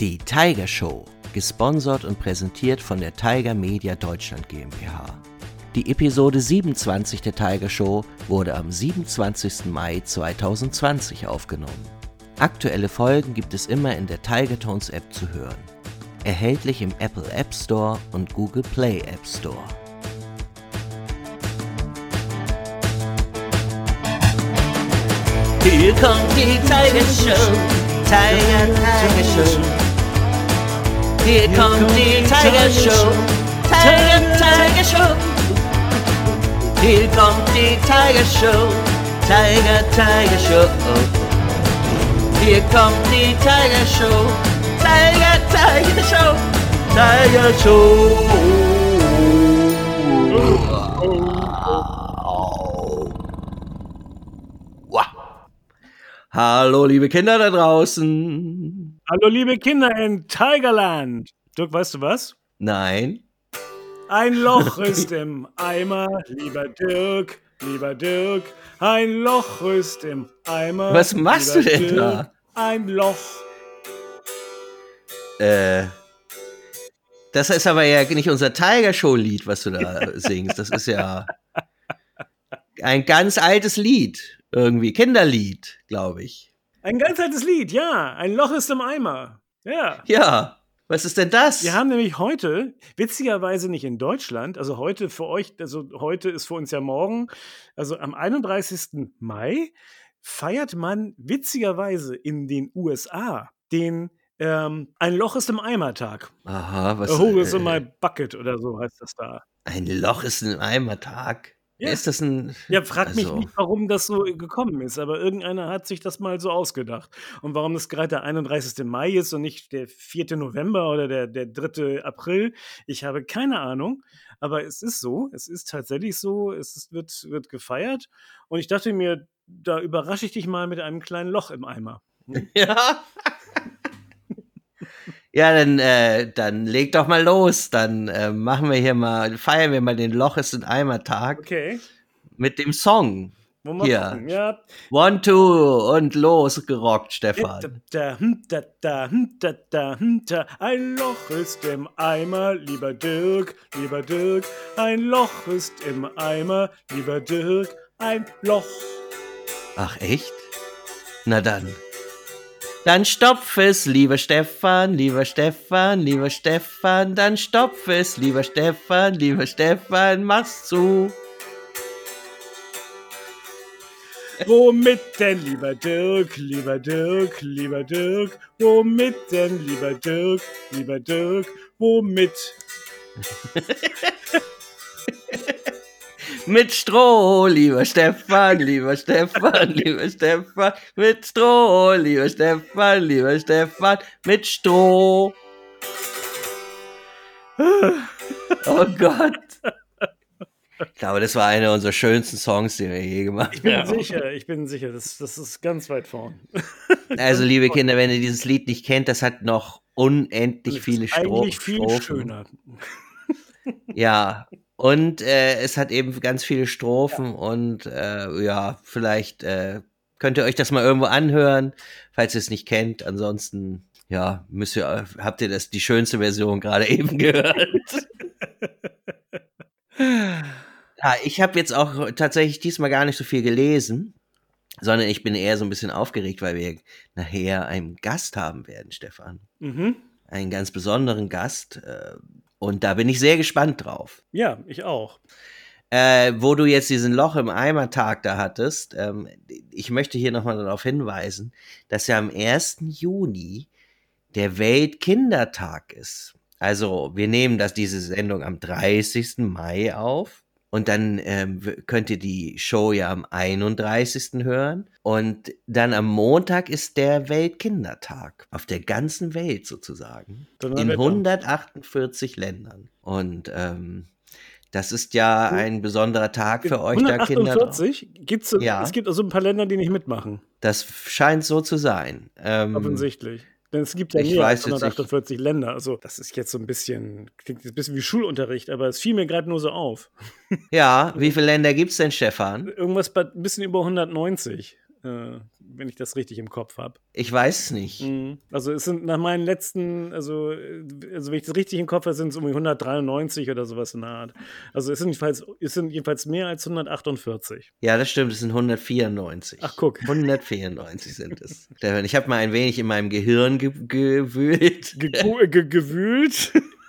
Die Tiger Show, gesponsert und präsentiert von der Tiger Media Deutschland GmbH. Die Episode 27 der Tiger Show wurde am 27. Mai 2020 aufgenommen. Aktuelle Folgen gibt es immer in der Tiger Tones App zu hören. Erhältlich im Apple App Store und Google Play App Store. Hier kommt die Tiger Show, Tiger, Tiger Show. Hier kommt die Tiger Show, Tiger, Tiger Show. Hier kommt die Tiger Show, Tiger, Tiger Show. Hier kommt die Tiger Show, Tiger, Tiger Show, Tiger Show. Hallo, liebe Kinder da draußen. Hallo, liebe Kinder in Tigerland. Dirk, weißt du was? Nein. Ein Loch ist im Eimer, lieber Dirk, lieber Dirk. Ein Loch ist im Eimer. Was machst du denn Dirk. da? Ein Loch. Äh, das ist aber ja nicht unser Tiger Show Lied, was du da singst. Das ist ja ein ganz altes Lied. Irgendwie. Kinderlied, glaube ich. Ein ganz altes Lied, ja. Ein Loch ist im Eimer. Ja. Ja. Was ist denn das? Wir haben nämlich heute, witzigerweise nicht in Deutschland, also heute für euch, also heute ist für uns ja morgen, also am 31. Mai feiert man witzigerweise in den USA den ähm, Ein Loch ist im Eimer-Tag. Aha, was? A hole is in äh, my bucket oder so heißt das da. ein Loch ist ein Eimertag. Ja. Ist das ein. Ja, frag mich Also- nicht, warum das so gekommen ist, aber irgendeiner hat sich das mal so ausgedacht. Und warum es gerade der 31. Mai ist und nicht der 4. November oder der, der 3. April, ich habe keine Ahnung. Aber es ist so, es ist tatsächlich so, es ist, wird, wird gefeiert. Und ich dachte mir, da überrasche ich dich mal mit einem kleinen Loch im Eimer. Ja. Ja, dann, äh, dann leg doch mal los. Dann äh, machen wir hier mal, feiern wir mal den Loch ist ein Eimer-Tag Okay. mit dem Song. Wollen Hier. Ja. One, two und los gerockt, Stefan. Ein Loch ist im Eimer, lieber Dirk, lieber Dirk. Ein Loch ist im Eimer, lieber Dirk. Ein Loch. Ach, echt? Na dann. Dann stopf es, lieber Stefan, lieber Stefan, lieber Stefan. Dann stopf es, lieber Stefan, lieber Stefan, mach's zu. Womit denn, lieber Dirk, lieber Dirk, lieber Dirk? Womit denn, lieber Dirk, lieber Dirk? Womit? Mit Stroh, lieber Stefan, lieber Stefan, lieber Stefan. Mit Stroh, lieber Stefan, lieber Stefan. Mit Stroh. Oh Gott. Ich glaube, das war einer unserer schönsten Songs, die wir je gemacht Ich bin haben. sicher, ich bin sicher, das, das ist ganz weit vorn. Also, liebe Kinder, wenn ihr dieses Lied nicht kennt, das hat noch unendlich Das viele ist Stro Eigentlich viel Strophen. schöner. Ja, und äh, es hat eben ganz viele Strophen und äh, ja, vielleicht äh, könnt ihr euch das mal irgendwo anhören, falls ihr es nicht kennt. Ansonsten, ja, müsst ihr, habt ihr das die schönste Version gerade eben gehört. ja, ich habe jetzt auch tatsächlich diesmal gar nicht so viel gelesen, sondern ich bin eher so ein bisschen aufgeregt, weil wir nachher einen Gast haben werden, Stefan. Mhm. Einen ganz besonderen Gast. Und da bin ich sehr gespannt drauf. Ja, ich auch. Äh, wo du jetzt diesen Loch im Eimer-Tag da hattest, ähm, ich möchte hier nochmal darauf hinweisen, dass ja am 1. Juni der Weltkindertag ist. Also wir nehmen das, diese Sendung am 30. Mai auf und dann ähm, könnt ihr die Show ja am 31. hören und dann am Montag ist der Weltkindertag auf der ganzen Welt sozusagen in Donnerwetter. 148 Ländern und ähm, das ist ja ein besonderer Tag für euch da Kinder. 148? Gibt's, Ja. Es gibt also ein paar Länder, die nicht mitmachen, Das scheint so zu sein. Ähm, offensichtlich. Denn es gibt ja mehr als jetzt nicht. 148 Länder. Also, das ist jetzt so ein bisschen, klingt jetzt ein bisschen wie Schulunterricht, aber es fiel mir gerade nur so auf. ja, wie viele Länder gibt es denn, Stefan? Irgendwas bei ein bisschen über 190. äh, wenn ich das richtig im Kopf habe. Ich weiß es nicht. Mhm. Also es sind nach meinen letzten, also, äh, also wenn ich das richtig im Kopf habe, sind es um 193 oder sowas in der Art. Also es sind jedenfalls, es sind jedenfalls mehr als 148. Ja, das stimmt, es sind 194. Ach, guck. 194 sind es. Ich habe mal ein wenig in meinem Gehirn ge gewühlt Ge ge ge gewühlt.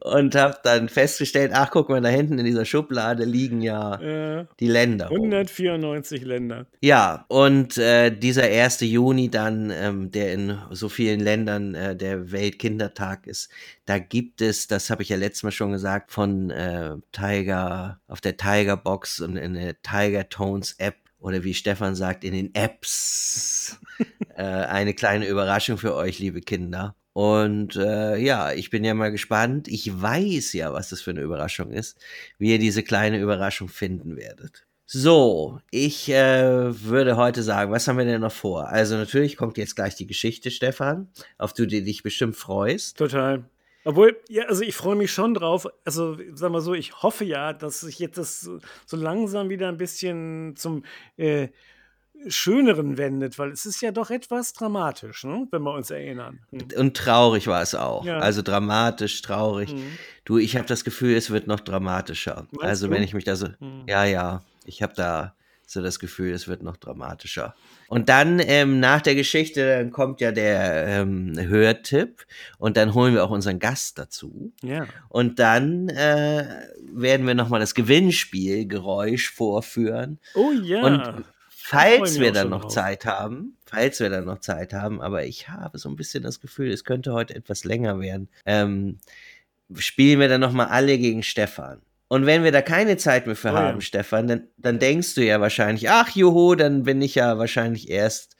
und habe dann festgestellt, ach guck mal, da hinten in dieser Schublade liegen ja äh, die Länder. rum. 194 Länder. Ja, und äh, dieser 1. Juni dann, ähm, der in so vielen Ländern äh, der Weltkindertag ist, da gibt es, das habe ich ja letztes Mal schon gesagt, von äh, Tiger, auf der Tiger Box und in der Tiger Tones App oder wie Stefan sagt, in den Apps äh, eine kleine Überraschung für euch, liebe Kinder. Und äh, ja, ich bin ja mal gespannt. Ich weiß ja, was das für eine Überraschung ist, wie ihr diese kleine Überraschung finden werdet. So, ich äh, würde heute sagen, was haben wir denn noch vor? Also natürlich kommt jetzt gleich die Geschichte, Stefan, auf die du dich bestimmt freust. Total. Obwohl, ja, also ich freue mich schon drauf. Also, sag mal so, ich hoffe ja, dass sich jetzt das so, so langsam wieder ein bisschen zum äh, Schöneren wendet, weil es ist ja doch etwas dramatisch, ne? wenn wir uns erinnern. Hm. Und traurig war es auch. Ja. Also dramatisch, traurig. Mhm. Du, ich habe das Gefühl, es wird noch dramatischer. Meinst also du? wenn ich mich da so, Mhm. ja, ja, ich habe da so das Gefühl, es wird noch dramatischer. Und dann ähm, nach der Geschichte, dann kommt ja der ähm, Hörtipp und dann holen wir auch unseren Gast dazu. Ja. Und dann äh, werden wir nochmal das Gewinnspiel-Geräusch vorführen. Oh ja. Und falls wir dann noch drauf. Zeit haben, falls wir dann noch Zeit haben, aber ich habe so ein bisschen das Gefühl, es könnte heute etwas länger werden, ähm, spielen wir dann nochmal alle gegen Stefan. Und wenn wir da keine Zeit mehr für Oh ja. haben, Stefan, dann, dann denkst du ja wahrscheinlich, ach juhu, dann bin ich ja wahrscheinlich erst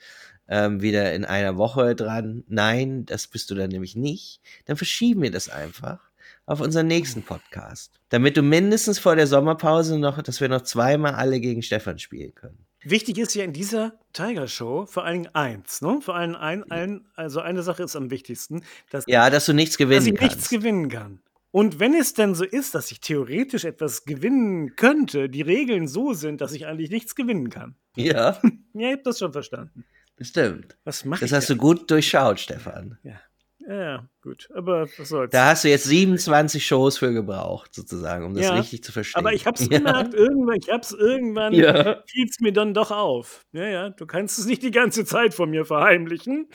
ähm, wieder in einer Woche dran. Nein, das bist du dann nämlich nicht. Dann verschieben wir das einfach auf unseren nächsten Podcast. Damit du mindestens vor der Sommerpause noch, dass wir noch zweimal alle gegen Stefan spielen können. Wichtig ist ja in dieser Tiger Show vor allen Dingen eins, ne? Vor allem ein, ein, also eine Sache ist am wichtigsten, dass, Ja, dass du nichts dass gewinnen ich nichts kannst. gewinnen kann. Und wenn es denn so ist, dass ich theoretisch etwas gewinnen könnte, die Regeln so sind, dass ich eigentlich nichts gewinnen kann. ja, Ja, ihr habt das schon verstanden. stimmt. Was mache Das ich? hast du gut durchschaut, Stefan. Ja. Ja, gut. Aber was soll's. Da hast du jetzt 27 Shows für gebraucht, sozusagen, um das Ja, richtig zu verstehen. Aber ich hab's ja. gemerkt, irgendwann, ich hab's irgendwann, Ja. fiel's mir dann doch auf. Ja, ja, du kannst es nicht die ganze Zeit von mir verheimlichen.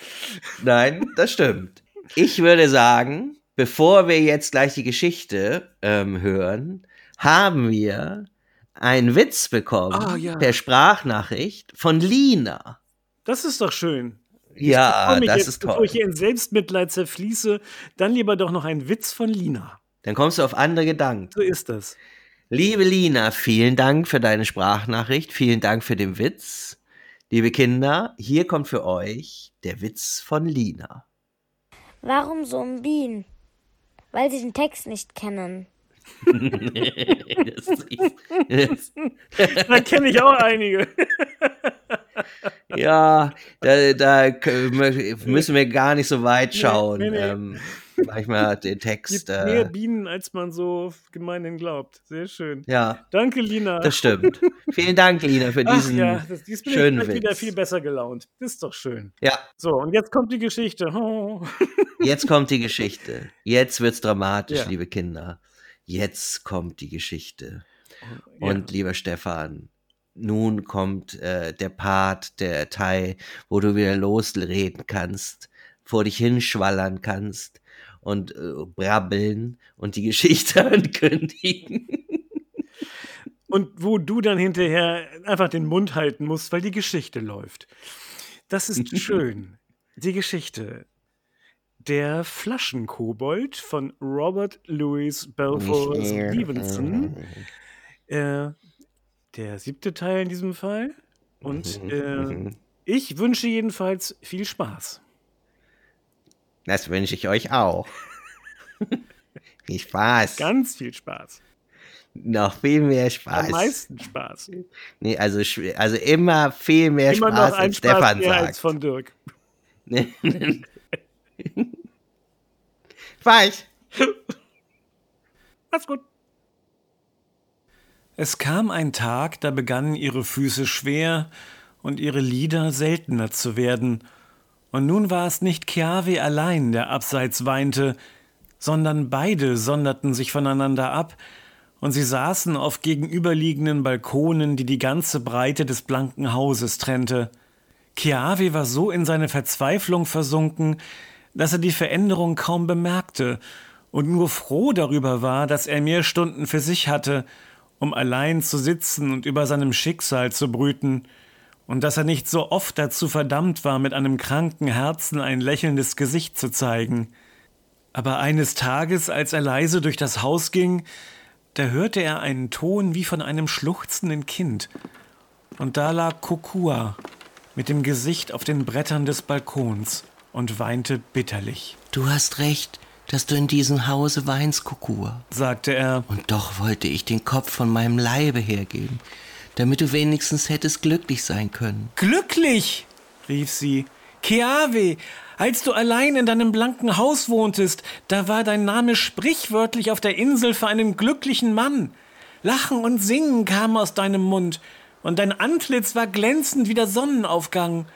Nein, das stimmt. Ich würde sagen, bevor wir jetzt gleich die Geschichte ähm, hören, haben wir einen Witz bekommen Ah, ja. per Sprachnachricht von Lina. Das ist doch schön. Ja, Bevor mich das jetzt, ist Bevor toll. ich hier in Selbstmitleid zerfließe, dann lieber doch noch ein Witz von Lina. Dann kommst du auf andere Gedanken. So ist das. Liebe Lina, vielen Dank für deine Sprachnachricht, vielen Dank für den Witz. Liebe Kinder, hier kommt für euch der Witz von Lina. Warum summen Bienen? Weil sie den Text nicht kennen. das ist, das, Da kenne ich auch einige. ja, da, da müssen wir gar nicht so weit Nee, schauen. nee, nee. Ähm, manchmal den Text. gibt mehr Äh, Bienen, als man so gemeinhin glaubt. Sehr schön. ja, Danke, Lina. das stimmt. Vielen Dank, Lina, für Ach diesen. ja, das, dies bin schönen ich gleich wieder Witz. viel besser gelaunt. Das ist doch schön. ja, So, und jetzt kommt die Geschichte. Oh. jetzt kommt die Geschichte. Jetzt wird's dramatisch, Ja. liebe Kinder. Jetzt kommt die Geschichte. Ja. Und lieber Stefan, nun kommt äh, der Part, der Teil, wo du wieder losreden kannst, vor dich hinschwallern kannst und äh, brabbeln und die Geschichte ankündigen. Und wo du dann hinterher einfach den Mund halten musst, weil die Geschichte läuft. Das ist schön. Die Geschichte. Der Flaschenkobold von Robert Louis Balfour Stevenson. Äh, der siebte Teil in diesem Fall. Und äh, ich wünsche jedenfalls viel Spaß. Das wünsche ich euch auch. Viel Spaß. Ganz viel Spaß. noch viel mehr Am Spaß. meisten Spaß. Nee, also, also immer viel mehr Immer Spaß, noch ein als Spaß Stefan mehr sagt. als von Dirk. Falsch. Mach's gut. Es kam ein Tag, da begannen ihre Füße schwer und ihre Lieder seltener zu werden. Und nun war es nicht Keawe allein, der abseits weinte, sondern beide sonderten sich voneinander ab, und sie saßen auf gegenüberliegenden Balkonen, die die ganze Breite des blanken Hauses trennte. Keawe war so in seine Verzweiflung versunken, dass er die Veränderung kaum bemerkte und nur froh darüber war, dass er mehr Stunden für sich hatte, um allein zu sitzen und über seinem Schicksal zu brüten, und dass er nicht so oft dazu verdammt war, mit einem kranken Herzen ein lächelndes Gesicht zu zeigen. Aber eines Tages, als er leise durch das Haus ging, da hörte er einen Ton wie von einem schluchzenden Kind, und da lag Kokua mit dem Gesicht auf den Brettern des Balkons und weinte bitterlich. Du hast recht, dass du in diesem Hause weinst, Kokua, sagte er. Und doch wollte ich den Kopf von meinem Leibe hergeben, damit du wenigstens hättest glücklich sein können. Glücklich! rief sie. Keawe, als du allein in deinem blanken Haus wohntest, da war dein Name sprichwörtlich auf der Insel für einen glücklichen Mann. Lachen und Singen kam aus deinem Mund, und dein Antlitz war glänzend wie der Sonnenaufgang.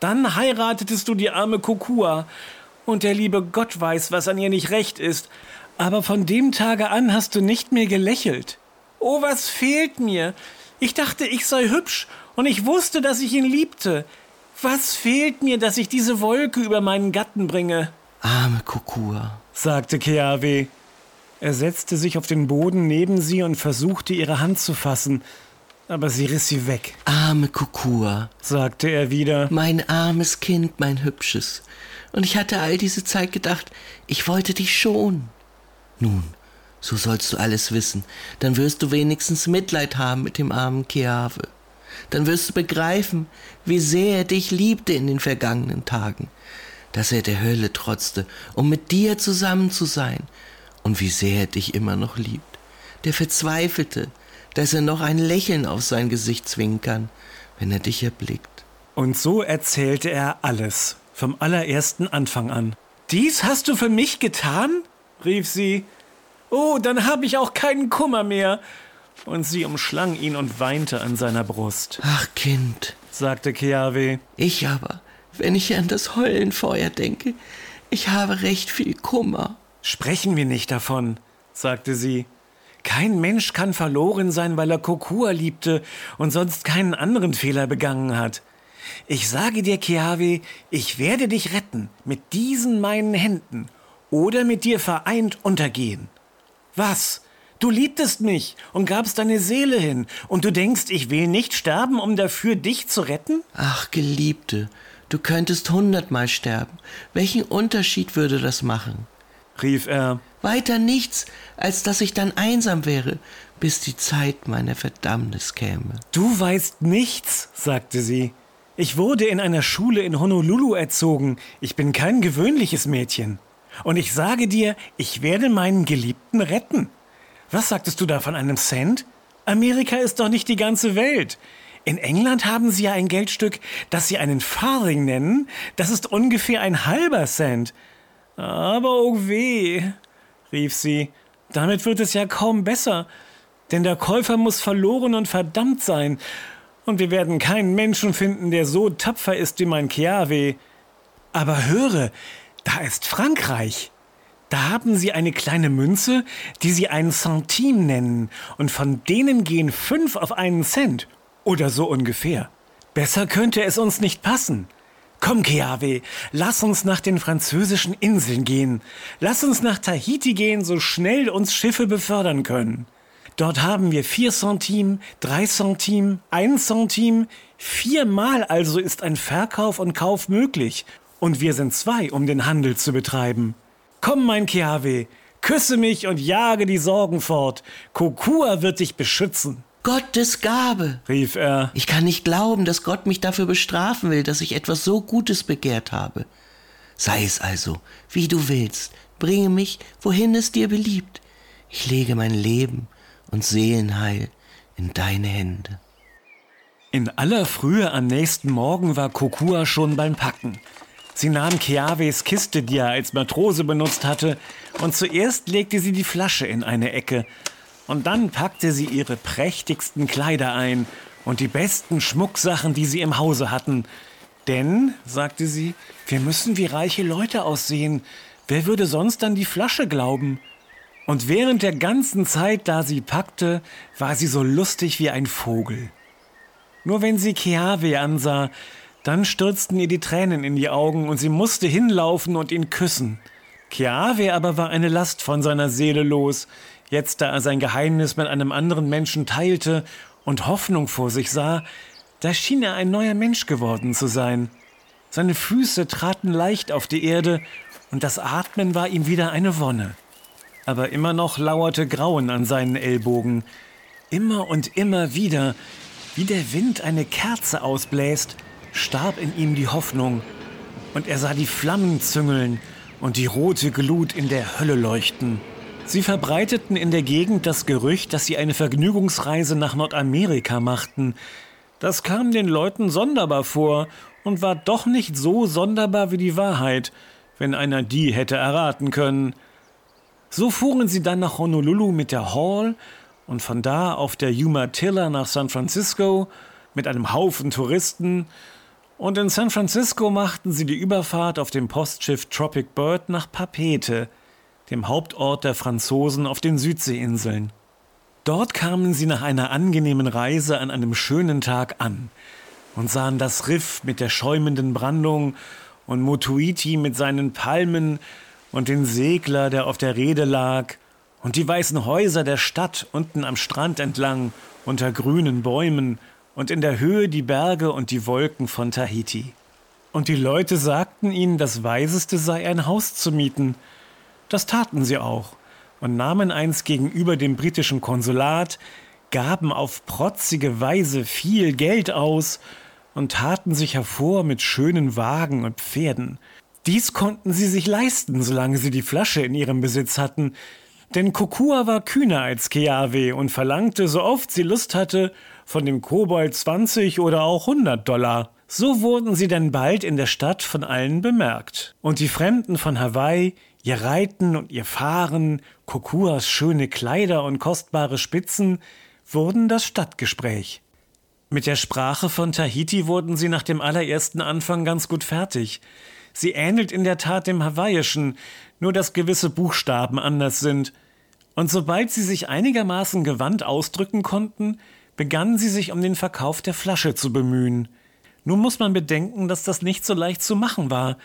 Dann heiratetest du die arme Kokua, und der liebe Gott weiß, was an ihr nicht recht ist, aber von dem Tage an hast du nicht mehr gelächelt. Oh, was fehlt mir? Ich dachte, ich sei hübsch, und ich wusste, dass ich ihn liebte. Was fehlt mir, dass ich diese Wolke über meinen Gatten bringe? Arme Kokua, sagte Keawe. Er setzte sich auf den Boden neben sie und versuchte, ihre Hand zu fassen, aber sie riss sie weg. Arme Kokua, sagte er wieder. Mein armes Kind, mein Hübsches. Und ich hatte all diese Zeit gedacht, ich wollte dich schon. Nun, so sollst du alles wissen. Dann wirst du wenigstens Mitleid haben mit dem armen Keave. Dann wirst du begreifen, wie sehr er dich liebte in den vergangenen Tagen, dass er der Hölle trotzte, um mit dir zusammen zu sein, und wie sehr er dich immer noch liebt. Der verzweifelte, dass er noch ein Lächeln auf sein Gesicht zwingen kann, wenn er dich erblickt. Und so erzählte er alles, vom allerersten Anfang an. Dies hast du für mich getan? rief sie. Oh, dann habe ich auch keinen Kummer mehr. Und sie umschlang ihn und weinte an seiner Brust. Ach, Kind, sagte Keawe. Ich aber, wenn ich an das Heulenfeuer denke, ich habe recht viel Kummer. Sprechen wir nicht davon, sagte sie. Kein Mensch kann verloren sein, weil er Kokua liebte und sonst keinen anderen Fehler begangen hat. Ich sage dir, Keawe, ich werde dich retten mit diesen meinen Händen oder mit dir vereint untergehen. Was? Du liebtest mich und gabst deine Seele hin, und du denkst, ich will nicht sterben, um dafür dich zu retten? Ach, Geliebte, du könntest hundertmal sterben. Welchen Unterschied würde das machen? rief er. Weiter nichts, als dass ich dann einsam wäre, bis die Zeit meiner Verdammnis käme. Du weißt nichts, sagte sie. Ich wurde in einer Schule in Honolulu erzogen. Ich bin kein gewöhnliches Mädchen. Und ich sage dir, ich werde meinen Geliebten retten. Was sagtest du da von einem Cent? Amerika ist doch nicht die ganze Welt. In England haben sie ja ein Geldstück, das sie einen Farthing nennen. Das ist ungefähr ein halber Cent. Aber oh weh, rief sie, damit wird es ja kaum besser, denn der Käufer muss verloren und verdammt sein, und wir werden keinen Menschen finden, der so tapfer ist wie mein Chiave. Aber höre, da ist Frankreich. Da haben sie eine kleine Münze, die sie einen Centime nennen, und von denen gehen fünf auf einen Cent. Oder so ungefähr. Besser könnte es uns nicht passen. Komm, Keave, lass uns nach den französischen Inseln gehen. Lass uns nach Tahiti gehen, so schnell uns Schiffe befördern können. Dort haben wir vier Centime, drei Centime, ein Centime. Viermal also ist ein Verkauf und Kauf möglich. Und wir sind zwei, um den Handel zu betreiben. Komm, mein Keave, küsse mich und jage die Sorgen fort. Kokua wird dich beschützen. Gottes Gabe, rief er. Ich kann nicht glauben, dass Gott mich dafür bestrafen will, dass ich etwas so Gutes begehrt habe. Sei es also, wie du willst, bringe mich, wohin es dir beliebt. Ich lege mein Leben und Seelenheil in deine Hände. In aller Frühe am nächsten Morgen war Kokua schon beim Packen. Sie nahm Keaves Kiste, die er als Matrose benutzt hatte, und zuerst legte sie die Flasche in eine Ecke, und dann packte sie ihre prächtigsten Kleider ein und die besten Schmucksachen, die sie im Hause hatten. Denn, sagte sie, wir müssen wie reiche Leute aussehen. Wer würde sonst an die Flasche glauben? Und während der ganzen Zeit, da sie packte, war sie so lustig wie ein Vogel. Nur wenn sie Keawe ansah, dann stürzten ihr die Tränen in die Augen und sie musste hinlaufen und ihn küssen. Keawe aber war eine Last von seiner Seele los, jetzt da er sein Geheimnis mit einem anderen Menschen teilte und Hoffnung vor sich sah, da schien er ein neuer Mensch geworden zu sein. Seine Füße traten leicht auf die Erde und das Atmen war ihm wieder eine Wonne. Aber immer noch lauerte Grauen an seinen Ellbogen. Immer und immer wieder, wie der Wind eine Kerze ausbläst, starb in ihm die Hoffnung. Und er sah die Flammen züngeln und die rote Glut in der Hölle leuchten. Sie verbreiteten in der Gegend das Gerücht, dass sie eine Vergnügungsreise nach Nordamerika machten. Das kam den Leuten sonderbar vor und war doch nicht so sonderbar wie die Wahrheit, wenn einer die hätte erraten können. So fuhren sie dann nach Honolulu mit der Hall und von da auf der Umatilla nach San Francisco mit einem Haufen Touristen und in San Francisco machten sie die Überfahrt auf dem Postschiff Tropic Bird nach Papete, dem Hauptort der Franzosen auf den Südseeinseln. Dort kamen sie nach einer angenehmen Reise an einem schönen Tag an und sahen das Riff mit der schäumenden Brandung und Motuiti mit seinen Palmen und den Segler, der auf der Reede lag, und die weißen Häuser der Stadt unten am Strand entlang, unter grünen Bäumen, und in der Höhe die Berge und die Wolken von Tahiti. Und die Leute sagten ihnen, das Weiseste sei ein Haus zu mieten. Das taten sie auch und nahmen eins gegenüber dem britischen Konsulat, gaben auf protzige Weise viel Geld aus und taten sich hervor mit schönen Wagen und Pferden. Dies konnten sie sich leisten, solange sie die Flasche in ihrem Besitz hatten, denn Kokua war kühner als Keawe und verlangte, so oft sie Lust hatte, von dem Kobold 20 oder auch 100 Dollar. So wurden sie denn bald in der Stadt von allen bemerkt. Und die Fremden von Hawaii, ihr Reiten und ihr Fahren, Kokuas schöne Kleider und kostbare Spitzen, wurden das Stadtgespräch. Mit der Sprache von Tahiti wurden sie nach dem allerersten Anfang ganz gut fertig. Sie ähnelt in der Tat dem Hawaiischen, nur dass gewisse Buchstaben anders sind. Und sobald sie sich einigermaßen gewandt ausdrücken konnten, begannen sie sich um den Verkauf der Flasche zu bemühen. Nun muss man bedenken, dass das nicht so leicht zu machen war.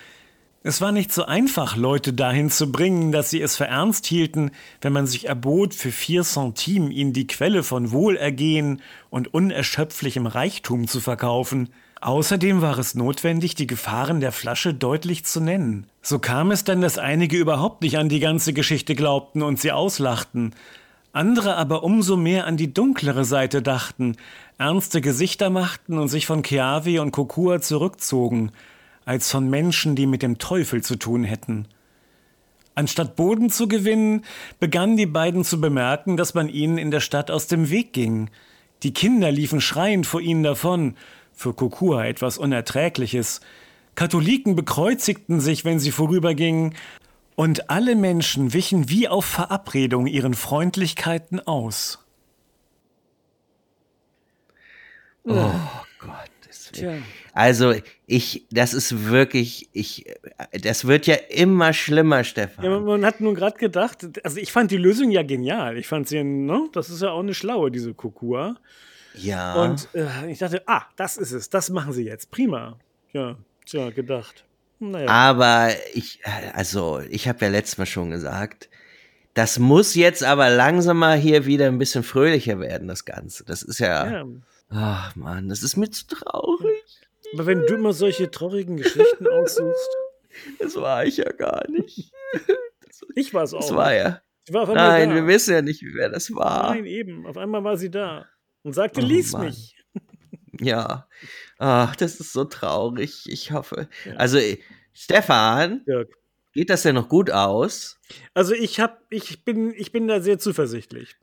Es war nicht so einfach, Leute dahin zu bringen, dass sie es für ernst hielten, wenn man sich erbot, für vier Centime ihnen die Quelle von Wohlergehen und unerschöpflichem Reichtum zu verkaufen. Außerdem war es notwendig, die Gefahren der Flasche deutlich zu nennen. So kam es dann, dass einige überhaupt nicht an die ganze Geschichte glaubten und sie auslachten andere aber umso mehr an die dunklere Seite dachten, ernste Gesichter machten und sich von Keawe und Kokua zurückzogen, als von Menschen, die mit dem Teufel zu tun hätten. Anstatt Boden zu gewinnen, begannen die beiden zu bemerken, dass man ihnen in der Stadt aus dem Weg ging. Die Kinder liefen schreiend vor ihnen davon, für Kokua etwas Unerträgliches. Katholiken bekreuzigten sich, wenn sie vorübergingen, und alle Menschen wichen wie auf Verabredung ihren Freundlichkeiten aus. Oh Gott. Also ich, das ist wirklich, ich, das wird ja immer schlimmer, Stefan. Ja, man hat nun gerade gedacht, also ich fand die Lösung ja genial. Ich fand sie, ne, das ist ja auch eine schlaue, diese Kokua. Ja. Und äh, ich dachte, ah, das ist es, das machen sie jetzt, prima. Ja, tja, gedacht. Naja. Aber ich, also, ich habe ja letztes Mal schon gesagt, das muss jetzt aber langsam mal hier wieder ein bisschen fröhlicher werden, das Ganze. Das ist ja. ja. Ach man, das ist mir zu traurig. Aber wenn du immer solche traurigen Geschichten aussuchst. Das war ich ja gar nicht. ich war es auch. Das war ja. War Nein, da. wir wissen ja nicht, wer das war. Nein, eben. Auf einmal war sie da und sagte, oh, lies Mann. mich. Ja. Ach, das ist so traurig. Ich hoffe. Ja. Also, Stefan, Dirk. geht das denn noch gut aus? Also, ich hab, ich bin, ich bin da sehr zuversichtlich.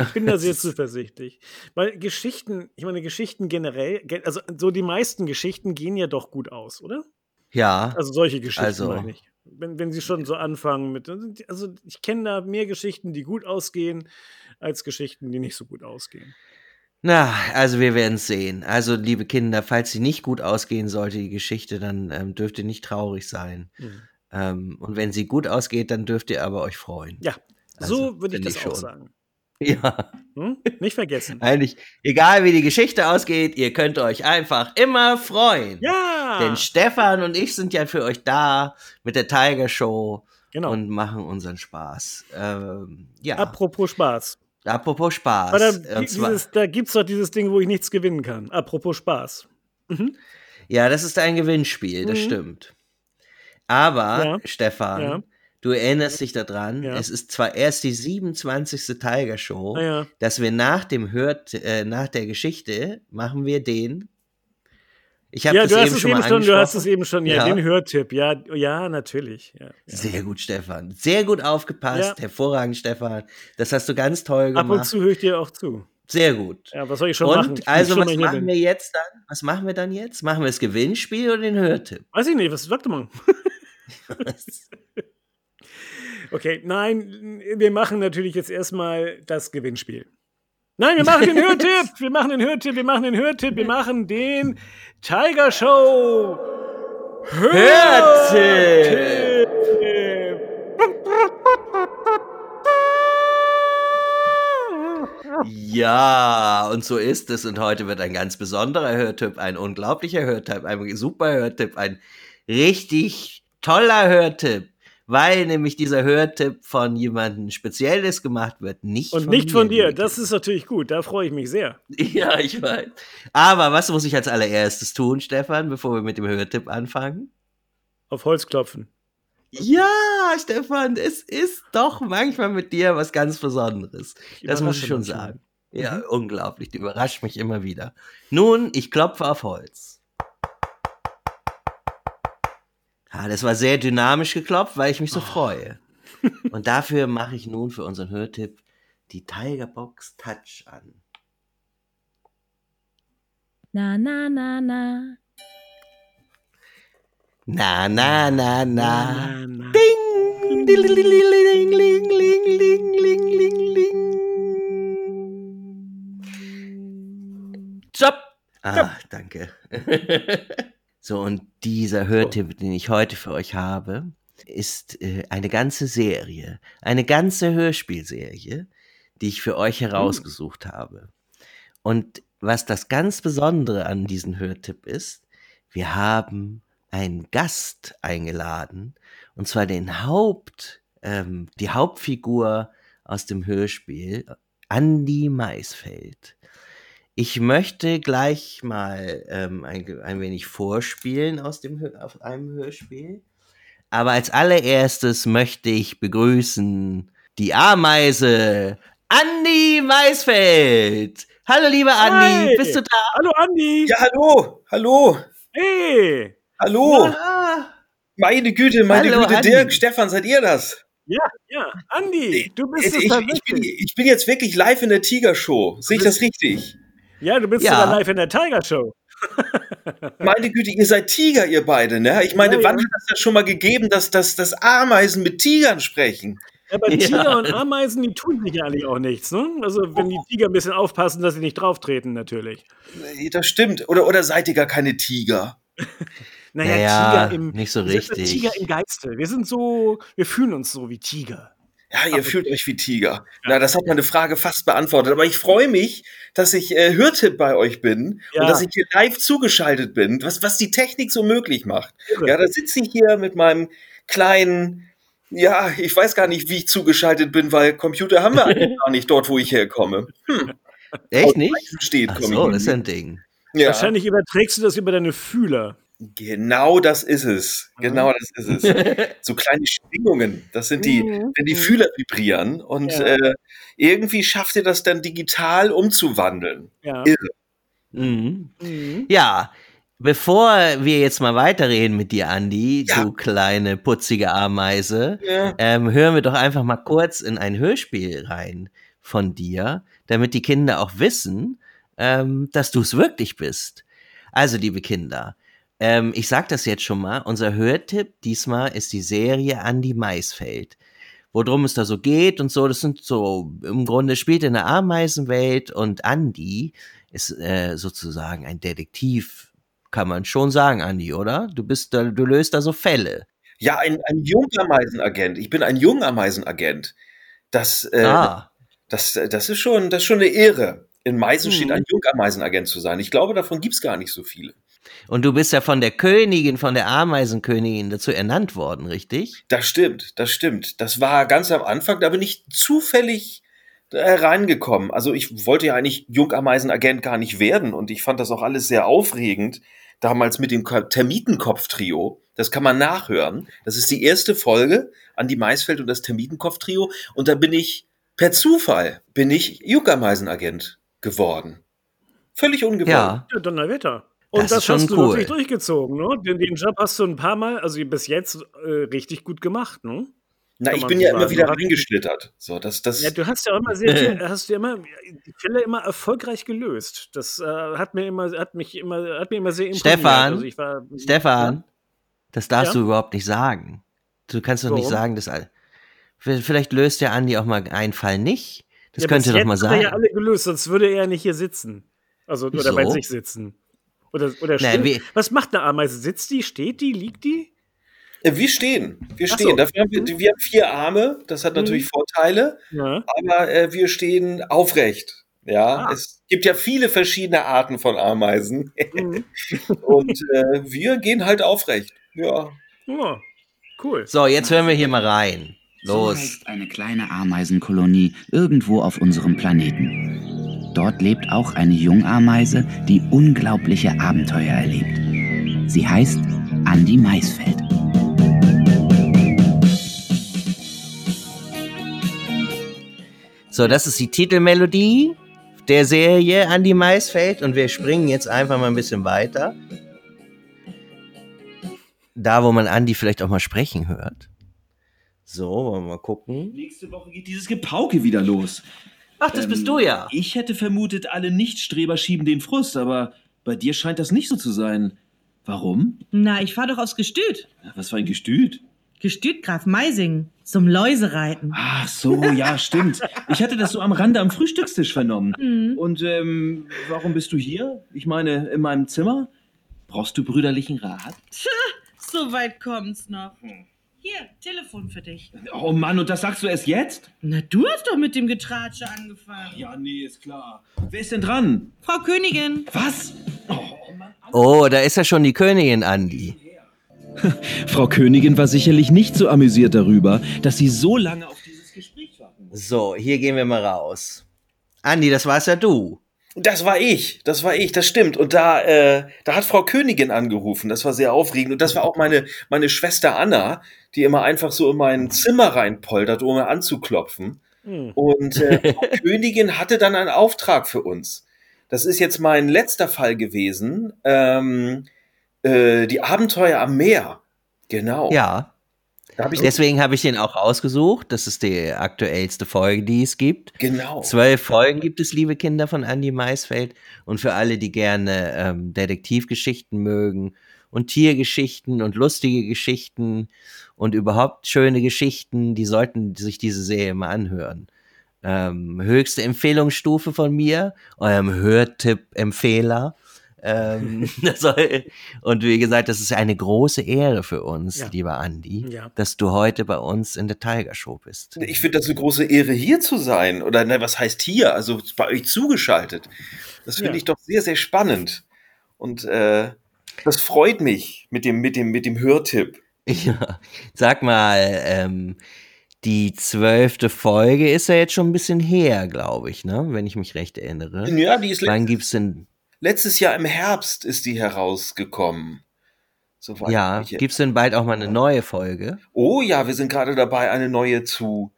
Ich bin da sehr zuversichtlich. Weil Geschichten, ich meine, Geschichten generell, also so die meisten Geschichten gehen ja doch gut aus, oder? Ja. Also solche Geschichten also. meine ich. Wenn, wenn sie schon so anfangen mit, also ich kenne da mehr Geschichten, die gut ausgehen, als Geschichten, die nicht so gut ausgehen. Na, also wir werden es sehen. Also, liebe Kinder, falls sie nicht gut ausgehen sollte, die Geschichte, dann ähm, dürft ihr nicht traurig sein. Mhm. Ähm, und wenn sie gut ausgeht, dann dürft ihr aber euch freuen. Ja, Also, so würde ich das ich auch schon. sagen. Ja, Hm? Nicht vergessen. eigentlich, egal wie die Geschichte ausgeht, ihr könnt euch einfach immer freuen. Ja! Denn Stefan und ich sind ja für euch da mit der Tiger Show genau. und machen unseren Spaß. Ähm, ja, Apropos Spaß. Apropos Spaß. Aber da, dieses, da gibt es doch dieses Ding, wo ich nichts gewinnen kann. Apropos Spaß. Ja, das ist ein Gewinnspiel, das Mhm. stimmt. Aber, Ja. Stefan, Ja. du erinnerst dich daran, Ja. es ist zwar erst die 27. Tiger Show, Naja. dass wir nach dem Hört, äh, nach der Geschichte machen wir den. Ich habe Ja, das du hast eben es schon eben schon, du hast es eben schon, ja, Ja. den Hörtipp, ja, ja, natürlich. Ja, ja. Sehr gut, Stefan. Sehr gut aufgepasst. Hervorragend, Stefan. Das hast du ganz toll Ab und gemacht. zu höre ich dir auch zu. Sehr gut. Ja, was soll ich schon Und machen? ich also, was machen bin? wir jetzt dann? Was machen wir dann jetzt? Machen wir das Gewinnspiel oder den Hörtipp? Weiß ich nicht, was sagt man? okay, nein, wir machen natürlich jetzt erstmal das Gewinnspiel. Nein, wir machen den Hörtipp, wir machen den Hörtipp, wir machen den Hörtipp, wir machen den Tiger Show. Hörtipp! Ja, und so ist es. Und heute wird ein ganz besonderer Hörtipp, ein unglaublicher Hörtipp, ein super Hörtipp, ein richtig toller Hörtipp, weil nämlich dieser Hörtipp von jemandem Spezielles gemacht wird, nicht Und von nicht von dir, liebe das ist natürlich gut, da freue ich mich sehr. Ja, ich weiß. Aber was muss ich als allererstes tun, Stefan, bevor wir mit dem Hörtipp anfangen? Auf Holz klopfen. Ja, Stefan, es ist doch manchmal mit dir was ganz Besonderes. Das muss ich schon sagen. Ja, unglaublich. Du überrascht mich immer wieder. Nun, ich klopfe auf Holz. Ah, das war sehr dynamisch geklopft, weil ich mich so freue. Und dafür mache ich nun für unseren Hörtipp die Tigerbox Touch an. Na, na, na, na. Na, na, na, na. Na. Ding! Ding, ling, ling, ling, ling, ling, ling, ling. Stopp! Ah, danke. so, und dieser Hörtipp, den ich heute für euch habe, ist äh, eine ganze Serie, eine ganze Hörspielserie, die ich für euch herausgesucht habe. Und was das ganz Besondere an diesem Hörtipp ist, wir haben einen Gast eingeladen, und zwar den Haupt, ähm, die Hauptfigur aus dem Hörspiel, Andy Maisfeld. Ich möchte gleich mal ähm, ein, ein wenig vorspielen aus dem auf einem Hörspiel. Aber als allererstes möchte ich begrüßen die Ameise Andi Maisfeld. Hallo, lieber Andi, Hi. bist du da? Hallo Andi! Ja, hallo, hallo, Hey! hallo. Ah, Meine Güte, meine Hallo, Güte, Andi. Dirk, Stefan, seid ihr das? Ja, ja, Andi, du bist Ich, es ich, tatsächlich. ich, bin, ich bin jetzt wirklich live in der Tiger-Show. Sehe ich das richtig? Ja, du bist Ja. sogar live in der Tiger Show. Meine Güte, ihr seid Tiger, ihr beide, ne? Ich meine, Ja, wann ja. hat das schon mal gegeben, dass, dass, dass Ameisen mit Tigern sprechen? Aber Ja. Tiger und Ameisen, die tun sich ja eigentlich auch nichts, ne? Also, wenn die Tiger ein bisschen aufpassen, dass sie nicht drauftreten, natürlich. Nee, Das stimmt. Oder, oder seid ihr gar keine Tiger? Naja, Naja, Tiger im, nicht so wir sind richtig. Tiger im Geiste. Wir sind so, wir fühlen uns so wie Tiger. Ja, ihr fühlt euch wie Tiger. Na, das hat meine Frage fast beantwortet. Aber ich freue mich, dass ich äh, Hörtipp bei euch bin Ja. und dass ich hier live zugeschaltet bin, was, was die Technik so möglich macht. Irre. Ja, da sitze ich hier mit meinem kleinen, ja, ich weiß gar nicht, wie ich zugeschaltet bin, weil Computer haben wir eigentlich gar nicht dort, wo ich herkomme. echt nicht? Steht, Ach so, ich das ist ja ein Ding. ja, Wahrscheinlich überträgst du das über deine Fühler. Genau das ist es. Genau das ist es. So kleine Schwingungen, das sind die, Mhm. wenn die Fühler vibrieren und Ja. äh, irgendwie schafft ihr das dann digital umzuwandeln. Ja. Irre. Mhm. Mhm. Ja, bevor wir jetzt mal weiterreden mit dir, Andi, Ja. du kleine putzige Ameise, Ja. ähm, hören wir doch einfach mal kurz in ein Hörspiel rein von dir, damit die Kinder auch wissen, ähm, dass du es wirklich bist. Also, liebe Kinder, ähm, ich sag das jetzt schon mal, unser Hörtipp diesmal ist die Serie Andi Maisfeld. worum es da so geht und so. Das sind so, im Grunde spielt in der Ameisenwelt und Andy ist äh, sozusagen ein Detektiv, kann man schon sagen, Andy, oder? Du bist da, du löst da so Fälle. Ja, ein, ein Jungameisenagent. Ich bin ein Jungameisenagent. Das, äh, ah, das, das ist schon, das ist schon eine Ehre. In Meißen steht Mhm. ein Jungameisenagent zu sein. Ich glaube, davon gibt's gar nicht so viele. Und du bist ja von der Königin, von der Ameisenkönigin dazu ernannt worden, richtig? Das stimmt, das stimmt. Das war ganz am Anfang, da bin ich zufällig äh, reingekommen. Also ich wollte ja eigentlich Jungameisenagent gar nicht werden und ich fand das auch alles sehr aufregend. Damals mit dem Ko- Termitenkopf-Trio. Das kann man nachhören. Das ist die erste Folge an die Maisfeld und das Termitenkopf-Trio. Und da bin ich per Zufall bin ich Jungameisenagent geworden. Völlig ungewollt. Ja. Ja, Donnerwetter. Und Das das, ist schon hast du cool. wirklich durchgezogen, ne? Den, den Job hast du ein paar Mal, also bis jetzt, äh, richtig gut gemacht, ne? Na, Kann ich bin so ja immer wieder reingeschlittert. So, das, das, Ja, du hast ja immer sehr viel, hast du immer die Fälle immer erfolgreich gelöst. Das äh, hat mir immer, hat mich immer, hat mir immer sehr imponiert. Stefan, also ich war, Stefan, das darfst Ja? du überhaupt nicht sagen. Du kannst doch nicht Warum? sagen, dass vielleicht löst der Andi auch mal einen Fall nicht. Das ja, könnt bis ihr doch mal sagen. er ja alle gelöst, sonst würde er ja nicht hier sitzen. Also, oder bei Wieso? sich sitzen. Oder, oder wie- Was macht eine Ameise? Sitzt die, steht die, liegt die? Äh, Wir stehen. Wir stehen. so. Dafür haben wir, wir haben vier Arme. Das hat natürlich Vorteile. Ja. Aber äh, wir stehen aufrecht. Ja, Ah. es gibt ja viele verschiedene Arten von Ameisen. Mhm. Und äh, wir gehen halt aufrecht. Ja. ja. Cool. So, jetzt hören wir hier mal rein. So Los. heißt eine kleine Ameisenkolonie irgendwo auf unserem Planeten. Dort lebt auch eine Jungameise, die unglaubliche Abenteuer erlebt. Sie heißt Andi Maisfeld. So, das ist die Titelmelodie der Serie Andi Maisfeld und wir springen jetzt einfach mal ein bisschen weiter. Da, wo man Andi vielleicht auch mal sprechen hört. So, wollen wir mal gucken. Nächste Woche geht dieses Gepauke wieder los. Ach, das Ähm, bist du ja. Ich hätte vermutet, alle Nichtstreber schieben den Frust, aber bei dir scheint das nicht so zu sein. Warum? Na, ich fahr doch aufs Gestüt. Ja, Was für ein Gestüt. Gestüt Graf Meising. Zum Läusereiten. Ach so, ja, stimmt. Ich hatte das so am Rande am Frühstückstisch vernommen. Mhm. Und ähm, warum bist du hier? Ich meine, in meinem Zimmer? Brauchst du brüderlichen Rat? So weit kommt's noch. Hier, Telefon für dich. Oh Mann, und das sagst du erst jetzt? Na, du hast doch mit dem Getratsche angefangen. Ja, nee, ist klar. Wer ist denn dran? Frau Königin. Was? Oh, da ist ja schon die Königin Andi. Frau Königin war sicherlich nicht so amüsiert darüber, dass sie so lange auf dieses Gespräch warten musste. So, hier gehen wir mal raus. Andi, das warst ja du. Das war ich, das war ich, das stimmt. Und da, äh, da hat Frau Königin angerufen. Das war sehr aufregend. Und das war auch meine, meine Schwester Anna, die immer einfach so in mein Zimmer reinpoltert, um mir anzuklopfen. Hm. Und äh, Frau Königin hatte dann einen Auftrag für uns. Das ist jetzt mein letzter Fall gewesen. Ähm, äh, die Abenteuer am Meer. Genau. Ja, hab deswegen habe ich den auch ausgesucht. Das ist die aktuellste Folge, die es gibt. Genau. Zwölf Folgen gibt es, liebe Kinder von Andy Maisfeld. Und für alle, die gerne ähm, Detektivgeschichten mögen und Tiergeschichten und lustige Geschichten und überhaupt schöne Geschichten, die sollten sich diese Serie mal anhören. Ähm, höchste Empfehlungsstufe von mir, eurem Hörtipp-Empfehler. Ähm, soll- und wie gesagt, das ist eine große Ehre für uns, Ja. lieber Andi, Ja. dass du heute bei uns in der Tiger Show bist. Ich finde das eine große Ehre, hier zu sein. Oder ne, was heißt hier? Also bei euch zugeschaltet. Das finde Ja. ich doch sehr, sehr spannend. Und äh, das freut mich mit dem, mit dem, mit dem Hörtipp. Ja, sag mal, ähm, die zwölfte Folge ist ja jetzt schon ein bisschen her, glaube ich, ne? Wenn ich mich recht erinnere. Ja, die ist Wann gibt's denn, letztes Jahr im Herbst ist die herausgekommen. Soweit ja, ich- gibt's denn bald auch mal eine neue Folge? Oh ja, wir sind gerade dabei, eine neue zu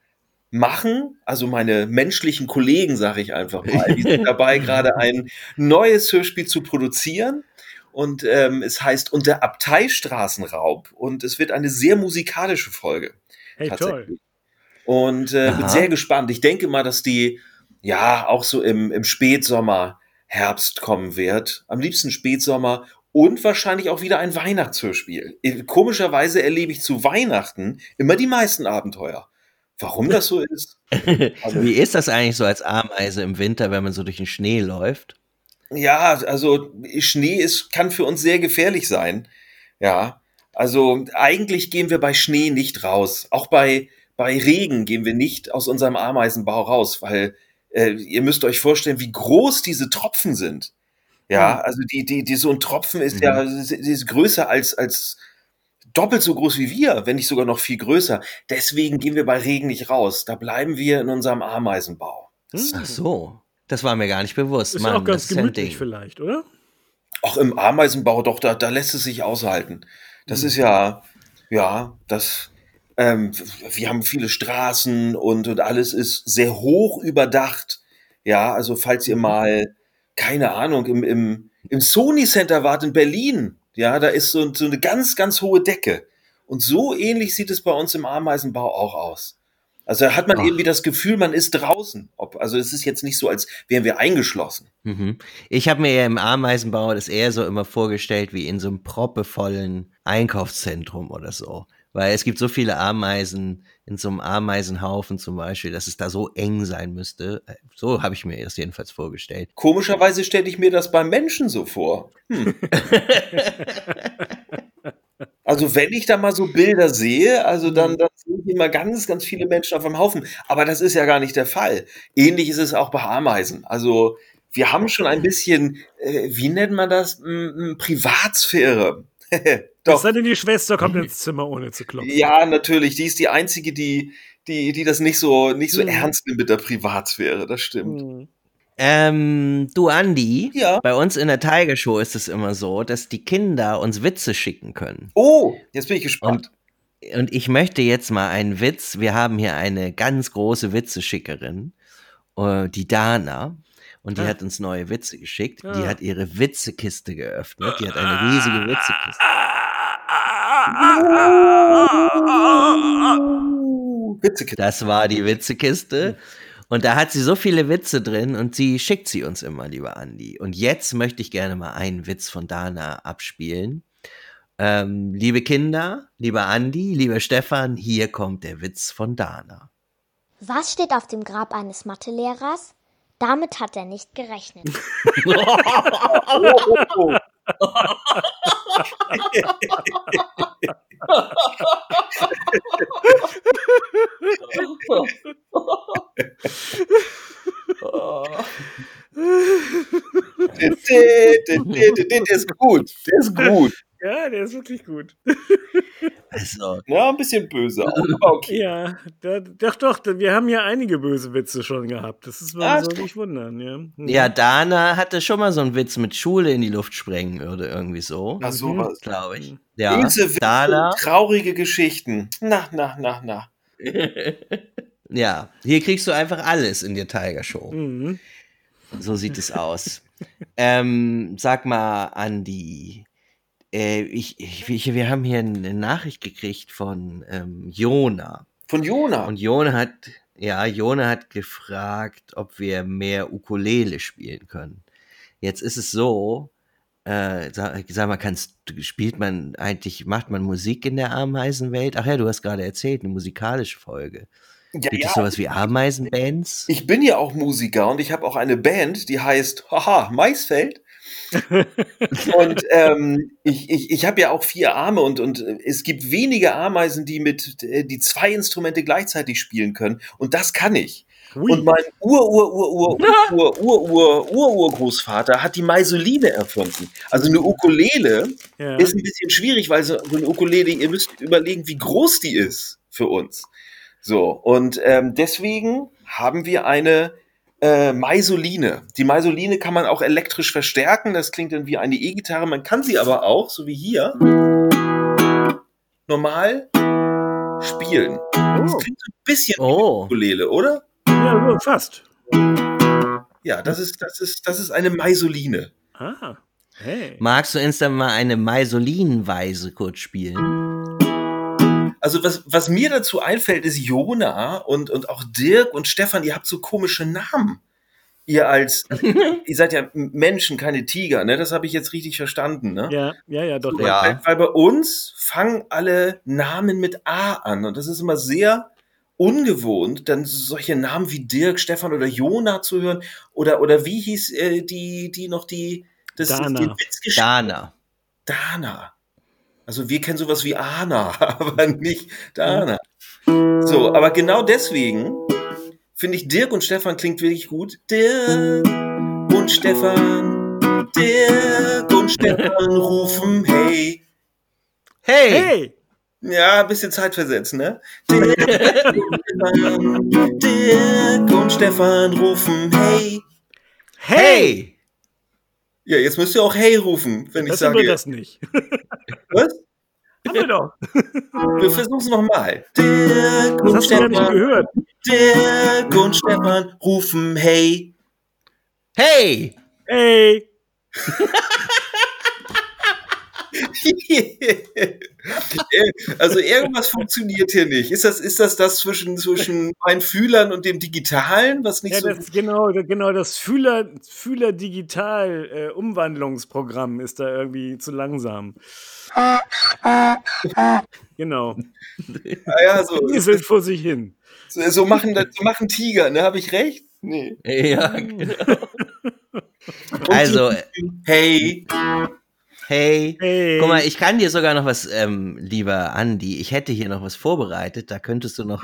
machen. Also meine menschlichen Kollegen, sage ich einfach mal, die sind dabei, gerade ein neues Hörspiel zu produzieren. Und ähm, es heißt Unter Abteistraßenraub. Und es wird eine sehr musikalische Folge. Hey, toll. Und äh, bin sehr gespannt. Ich denke mal, dass die ja auch so im, im Spätsommer, Herbst kommen wird. Am liebsten Spätsommer und wahrscheinlich auch wieder ein Weihnachtshörspiel. Komischerweise erlebe ich zu Weihnachten immer die meisten Abenteuer. Warum das so ist? Also, Wie ist das eigentlich so als Ameise im Winter, wenn man so durch den Schnee läuft? ja, also Schnee ist, kann für uns sehr gefährlich sein. Ja, also eigentlich gehen wir bei Schnee nicht raus. Auch bei, bei Regen gehen wir nicht aus unserem Ameisenbau raus, weil äh, ihr müsst euch vorstellen, wie groß diese Tropfen sind. Ja, also die, die, die, so ein Tropfen ist ja, ist, ist größer als, als doppelt so groß wie wir, wenn nicht sogar noch viel größer. Deswegen gehen wir bei Regen nicht raus. Da bleiben wir in unserem Ameisenbau. Ach so. Das war mir gar nicht bewusst. Ist Mann, auch ganz gemütlich vielleicht, oder? Auch im Ameisenbau, doch, da, da lässt es sich aushalten. Das ist ja, ja, das, ähm, wir haben viele Straßen und, und alles ist sehr hoch überdacht. Ja, also falls ihr mal, keine Ahnung, im, im, im Sony Center wart in Berlin, ja, da ist so, so eine ganz, ganz hohe Decke. Und so ähnlich sieht es bei uns im Ameisenbau auch aus. Also da hat man Ach. irgendwie das Gefühl, man ist draußen. Ob, also es ist jetzt nicht so, als wären wir eingeschlossen. Mhm. Ich habe mir ja im Ameisenbau das eher so immer vorgestellt wie in so einem proppevollen Einkaufszentrum oder so. Weil es gibt so viele Ameisen in so einem Ameisenhaufen zum Beispiel, dass es da so eng sein müsste. So habe ich mir das jedenfalls vorgestellt. Komischerweise stelle ich mir das beim Menschen so vor. Hm. Also wenn ich da mal so Bilder sehe, also dann, dann sind immer ganz, ganz viele Menschen auf einem Haufen. Aber das ist ja gar nicht der Fall. Ähnlich ist es auch bei Ameisen. Also wir haben schon ein bisschen, äh, wie nennt man das, M m Privatsphäre. Es Doch, sei denn, die Schwester kommt ins Zimmer, ohne zu klopfen. ja, natürlich. Die ist die einzige, die, die, die das nicht so, nicht so Mhm. ernst nimmt mit der Privatsphäre. Das stimmt. Hm. Ähm, du Andi, Ja. bei uns in der Tiger Show ist es immer so, dass die Kinder uns Witze schicken können. Oh, jetzt bin ich gespannt. Und ich möchte jetzt mal einen Witz. Wir haben hier eine ganz große Witzeschickerin, äh, die Dana. Und die Ah. hat uns neue Witze geschickt. Die Ah. hat ihre Witzekiste geöffnet. Die hat eine riesige Witzekiste. Witzekiste. Das war die Witzekiste. Und da hat sie so viele Witze drin und sie schickt sie uns immer, lieber Andi. Und jetzt möchte ich gerne mal einen Witz von Dana abspielen. Ähm, liebe Kinder, lieber Andi, lieber Stefan, hier kommt der Witz von Dana. Was steht auf dem Grab eines Mathelehrers? Damit hat er nicht gerechnet. Der ist gut. Der ist gut. Ja, der ist wirklich gut. Also, Ja, ein bisschen böse, auch, okay. Ja, da, doch, doch, da- wir haben ja einige böse Witze schon gehabt. Das ist man Ah, soll nicht wundern, ja. Mhm. ja, Dana hatte schon mal so einen Witz mit Schule in die Luft sprengen oder irgendwie so, Ach, sowas. glaube ich. Ja, Böse Witze, Dana. traurige Geschichten. Na, na, na, na. Ja, hier kriegst du einfach alles in der Tiger Show. Mhm. So sieht es aus. ähm, sag mal, Andi, äh, ich, ich, wir haben hier eine Nachricht gekriegt von ähm, Jona. Von Jona. Und Jona hat, ja, Jona hat gefragt, ob wir mehr Ukulele spielen können. Jetzt ist es so, äh, sag, sag mal, kannst, spielt man eigentlich, macht man Musik in der Ameisenwelt? Ach ja, du hast gerade erzählt, eine musikalische Folge. ja, Gibt ja, es sowas wie Ameisenbands? ich bin ja auch Musiker und ich habe auch eine Band, die heißt, haha, Maisfeld. und ähm, ich, ich, ich habe ja auch vier Arme und, und äh, es gibt wenige Ameisen, die mit äh, die zwei Instrumente gleichzeitig spielen können. Und das kann ich. Hui. Und mein Ur, Ur, Ur, Ur, Ur, Ur, Ur, Ur, Urgroßvater hat die Maisoline erfunden. Also eine Ukulele ja. ist ein bisschen schwierig, weil so so eine Ukulele, ihr müsst überlegen, wie groß die ist für uns. So, und ähm, deswegen haben wir eine äh, Maisoline. Die Maisoline kann man auch elektrisch verstärken, das klingt dann wie eine E-Gitarre. Man kann sie aber auch, so wie hier, normal spielen. Das oh. klingt so ein bisschen wie Oh, Ukulele, oder? ja, fast. Ja, das ist, das ist, das ist eine Maisoline. Ah, hey. magst du uns dann mal eine Maisolinenweise kurz spielen? Also was, was mir dazu einfällt, ist Jona und, und auch Dirk und Stefan, ihr habt so komische Namen. Ihr als, ihr seid ja Menschen, keine Tiger, ne? Das habe ich jetzt richtig verstanden, ne? Ja, ja, ja, doch. Ja. Weil, weil bei uns fangen alle Namen mit A an und das ist immer sehr ungewohnt, dann solche Namen wie Dirk, Stefan oder Jona zu hören. Oder, oder wie hieß äh, die, die noch die, das Dana. den Witz gesch- Dana. Dana. Also wir kennen sowas wie Ana, aber nicht Dana. So, aber genau deswegen finde ich Dirk und Stefan klingt wirklich gut. Dirk und Stefan, Dirk und Stefan rufen hey. Hey! Hey! Ja, ein bisschen zeitversetzt, ne? Dirk und Stefan, Dirk und Stefan rufen hey. Hey! Ja, jetzt müsst ihr auch hey rufen, wenn ich Das über sage. das nicht. Was? Haben wir doch. Wir versuchen es nochmal. Dirk Das und hast du gar nicht Stefan. gehört. Dirk und Stefan rufen hey. Hey! Hey! also irgendwas funktioniert hier nicht. Ist das, ist das das zwischen, zwischen meinen Fühlern und dem Digitalen, was nicht Ja, so das, genau, genau, das Fühler, Fühler Digital äh, Umwandlungsprogramm ist da irgendwie zu langsam. Genau. Ah ja, so, Rieselt vor sich hin. so, so machen das- so machen Tiger, ne? Habe ich recht? Nee. Ja, genau. Also, Hey. Hey. Hey. Guck mal, ich kann dir sogar noch was, ähm, lieber Andi, ich hätte hier noch was vorbereitet, da könntest du noch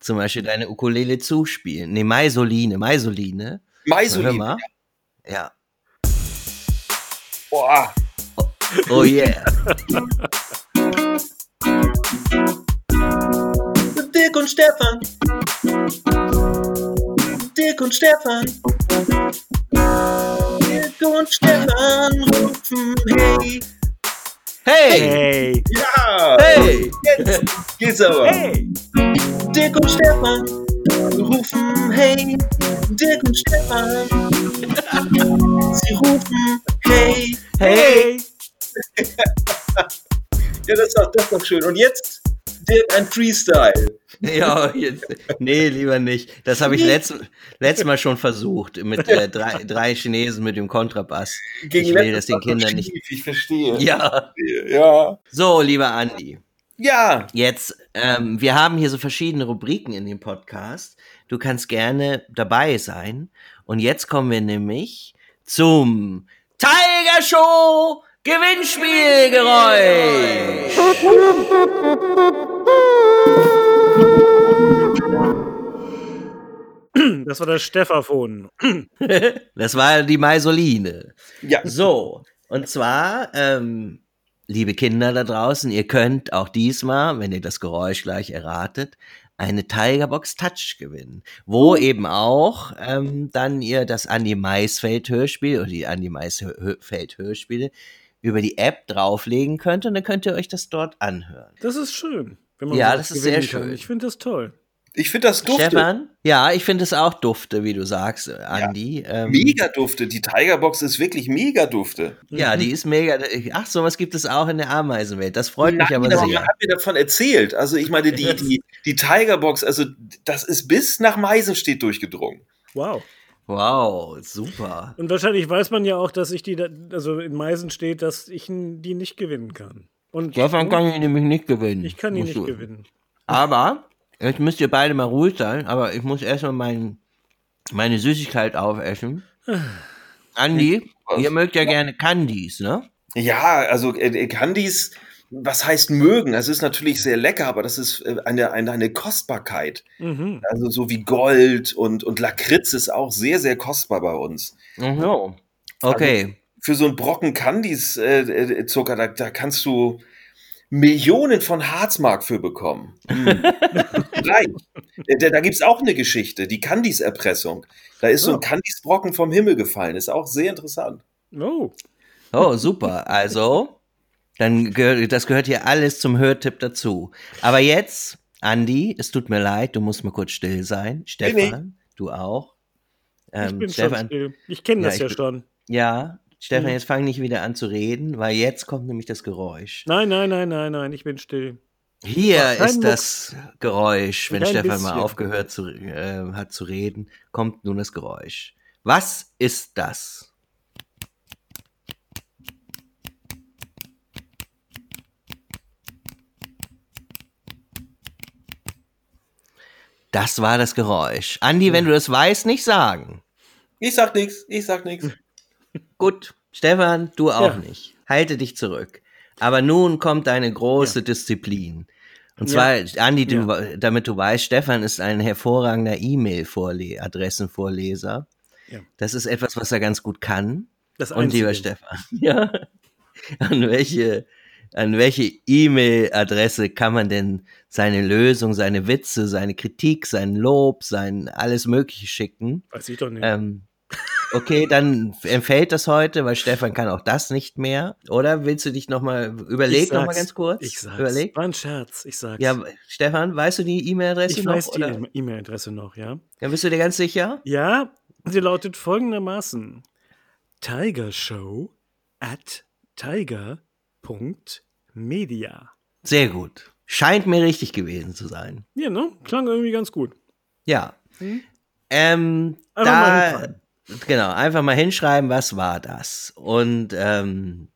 zum Beispiel deine Ukulele zuspielen. Nee, Maisoline, Maisoline. Hör Maisolin. mal. Ja. Boah. Oh yeah. Dirk und Stefan. Dirk und Stefan. Dirk und Stefan rufen hey. Hey! Hey! Ja. Hey! Jetzt geht's aber. Hey! Dirk und Stefan rufen hey. Dirk und Stefan. Sie rufen hey. Hey! Ja, das ist doch, das ist doch schön. Und jetzt Dirk ein Freestyle. Ja, jetzt, nee, lieber nicht. Das habe ich letztes letztes Mal schon versucht mit äh, drei, drei Chinesen mit dem Kontrabass. Gegen ich will das den Kindern nicht. Ich verstehe. Ja. Ja. So, lieber Andi. Ja. Jetzt, ähm, wir haben hier so verschiedene Rubriken in dem Podcast. Du kannst gerne dabei sein. Und jetzt kommen wir nämlich zum Tiger Show Gewinnspielgeräusch. Das war das Steffaphon. Das war die Maisoline. Ja. So, und zwar, ähm, liebe Kinder da draußen, ihr könnt auch diesmal, wenn ihr das Geräusch gleich erratet, eine Tigerbox Touch gewinnen, wo eben auch ähm, dann ihr das Andi Maisfeld Hörspiel oder die Andi Maisfeld Hörspiele über die App drauflegen könnt und dann könnt ihr euch das dort anhören. Das ist schön. Wenn man Ja, das ist sehr kann. schön. Ich finde das toll. Ich finde das dufte. Stefan? Ja, ich finde es auch dufte, wie du sagst, äh, Andi. Ähm, Mega dufte. Die Tigerbox ist wirklich mega dufte. Ja, die ist mega. Ach, sowas gibt es auch in der Ameisenwelt. Das freut mich aber aber sehr. man hat mir davon erzählt. Also ich meine, die, die, die Tigerbox, also das ist bis nach Meisenstedt durchgedrungen. Wow. Wow, super. Und wahrscheinlich weiß man ja auch, dass ich die, da, also in Meisen steht, dass ich die nicht gewinnen kann. Und Stefan kann ich nämlich nicht gewinnen. ich kann die nicht du- gewinnen. Aber, jetzt müsst ihr beide mal ruhig sein, aber ich muss erstmal mein, meine Süßigkeit aufessen. Andi, Was? ihr mögt ja gerne Candies, ne? Ja, also äh, äh, Candies, was heißt mögen? Es ist natürlich sehr lecker, aber das ist äh, eine, eine, eine Kostbarkeit. Mhm. Also so wie Gold und, und Lakritz ist auch sehr, sehr kostbar bei uns. Mhm. Okay. Für so einen Brocken Candies äh, äh, Zucker, da, da kannst du Millionen von Harzmark für bekommen. Nein, da, da gibt es auch eine Geschichte, die Candies-Erpressung. Da ist so ein Oh. Candies-Brocken vom Himmel gefallen. Ist auch sehr interessant. Oh. Oh, super. Also, dann gehört, das gehört hier alles zum Hörtipp dazu. Aber jetzt, Andi, es tut mir leid, du musst mal kurz still sein. Stefan, du auch. Ich Ähm, bin schon Stefan, still. Ich kenne Ja, das ich ja bin- schon. ja, Stefan, Mhm. jetzt fang nicht wieder an zu reden, weil jetzt kommt nämlich das Geräusch. Nein, nein, nein, nein, nein, ich bin still. Hier ist das Geräusch, wenn Kein Stefan mal bisschen. aufgehört zu, äh, hat zu reden, kommt nun das Geräusch. Was ist das? Das war das Geräusch. Andi, wenn du das weißt, nicht sagen. Ich sag nichts, ich sag nichts. Gut, Stefan, du auch Ja. nicht. Halte dich zurück. Aber nun kommt eine große Disziplin. Und zwar, Andi, du, damit du weißt, Stefan ist ein hervorragender E-Mail-Adressenvorleser. Ja. Das ist etwas, was er ganz gut kann. Das Und lieber. Stefan, ja, an welche, an welche E-Mail-Adresse kann man denn seine Lösung, seine Witze, seine Kritik, sein Lob, sein alles Mögliche schicken? Weiß ich doch nicht. Ähm, okay, dann entfällt das heute, weil Stefan kann auch das nicht mehr. Oder willst du dich nochmal, überleg Ich noch mal sag's. ganz kurz. Ich sag's. Überleg. War ein Scherz, ich sag's. Ja, Stefan, weißt du die E-Mail-Adresse ich noch? weiß die? E-Mail-Adresse noch, ja. Ja, bist du dir ganz sicher? Ja, sie lautet folgendermaßen: Tigershow at tiger.media. Sehr gut. Scheint mir richtig gewesen zu sein. Ja, ne? Klang irgendwie ganz gut. Ja. Hm? Ähm, Einfach da. Genau, einfach mal hinschreiben, was war das? Und ähm,